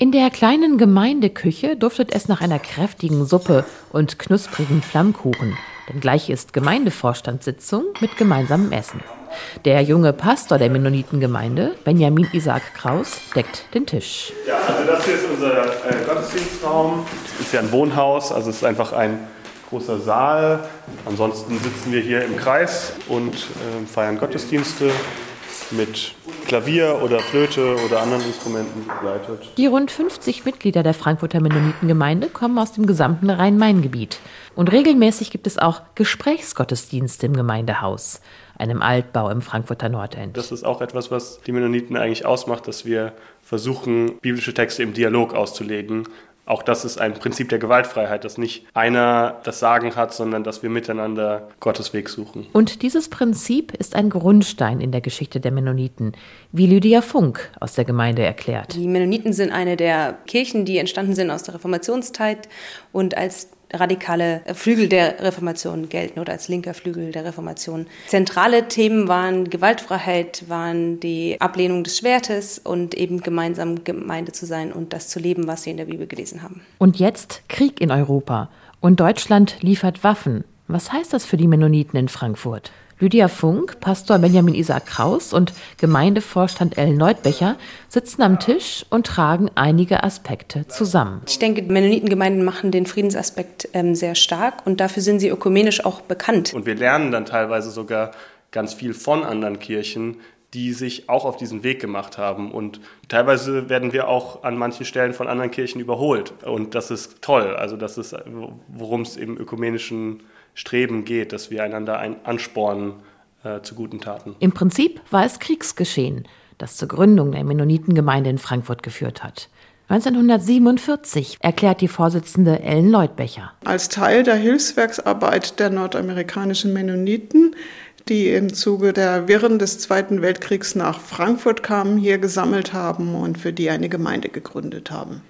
In der kleinen Gemeindeküche duftet es nach einer kräftigen Suppe und knusprigen Flammkuchen, denn gleich ist Gemeindevorstandssitzung mit gemeinsamem Essen. Der junge Pastor der Mennonitengemeinde, Benjamin Isaac Kraus, deckt den Tisch. Ja, also das hier ist unser äh, Gottesdienstraum. Das ist ja ein Wohnhaus, also es ist einfach ein großer Saal. Ansonsten sitzen wir hier im Kreis und äh, feiern Gottesdienste mit Klavier oder Flöte oder anderen Instrumenten begleitet. Die rund 50 Mitglieder der Frankfurter Mennonitengemeinde kommen aus dem gesamten Rhein-Main-Gebiet. Und regelmäßig gibt es auch Gesprächsgottesdienste im Gemeindehaus, einem Altbau im Frankfurter Nordend. Das ist auch etwas, was die Mennoniten eigentlich ausmacht, dass wir versuchen, biblische Texte im Dialog auszulegen auch das ist ein Prinzip der Gewaltfreiheit, dass nicht einer das Sagen hat, sondern dass wir miteinander Gottes Weg suchen. Und dieses Prinzip ist ein Grundstein in der Geschichte der Mennoniten, wie Lydia Funk aus der Gemeinde erklärt. Die Mennoniten sind eine der Kirchen, die entstanden sind aus der Reformationszeit und als radikale Flügel der Reformation gelten oder als linker Flügel der Reformation. Zentrale Themen waren Gewaltfreiheit, waren die Ablehnung des Schwertes und eben gemeinsam Gemeinde zu sein und das zu leben, was sie in der Bibel gelesen haben. Und jetzt Krieg in Europa und Deutschland liefert Waffen. Was heißt das für die Mennoniten in Frankfurt? Lydia Funk, Pastor Benjamin Isaac Kraus und Gemeindevorstand Ellen Neutbecher sitzen am Tisch und tragen einige Aspekte zusammen. Ich denke, Mennonitengemeinden machen den Friedensaspekt ähm, sehr stark und dafür sind sie ökumenisch auch bekannt. Und wir lernen dann teilweise sogar ganz viel von anderen Kirchen, die sich auch auf diesen Weg gemacht haben. Und teilweise werden wir auch an manchen Stellen von anderen Kirchen überholt. Und das ist toll. Also das ist, worum es im ökumenischen Streben geht, dass wir einander ein anspornen äh, zu guten Taten. Im Prinzip war es Kriegsgeschehen, das zur Gründung der Mennonitengemeinde in Frankfurt geführt hat. 1947 erklärt die Vorsitzende Ellen Leutbecher. Als Teil der Hilfswerksarbeit der nordamerikanischen Mennoniten, die im Zuge der Wirren des Zweiten Weltkriegs nach Frankfurt kamen, hier gesammelt haben und für die eine Gemeinde gegründet haben.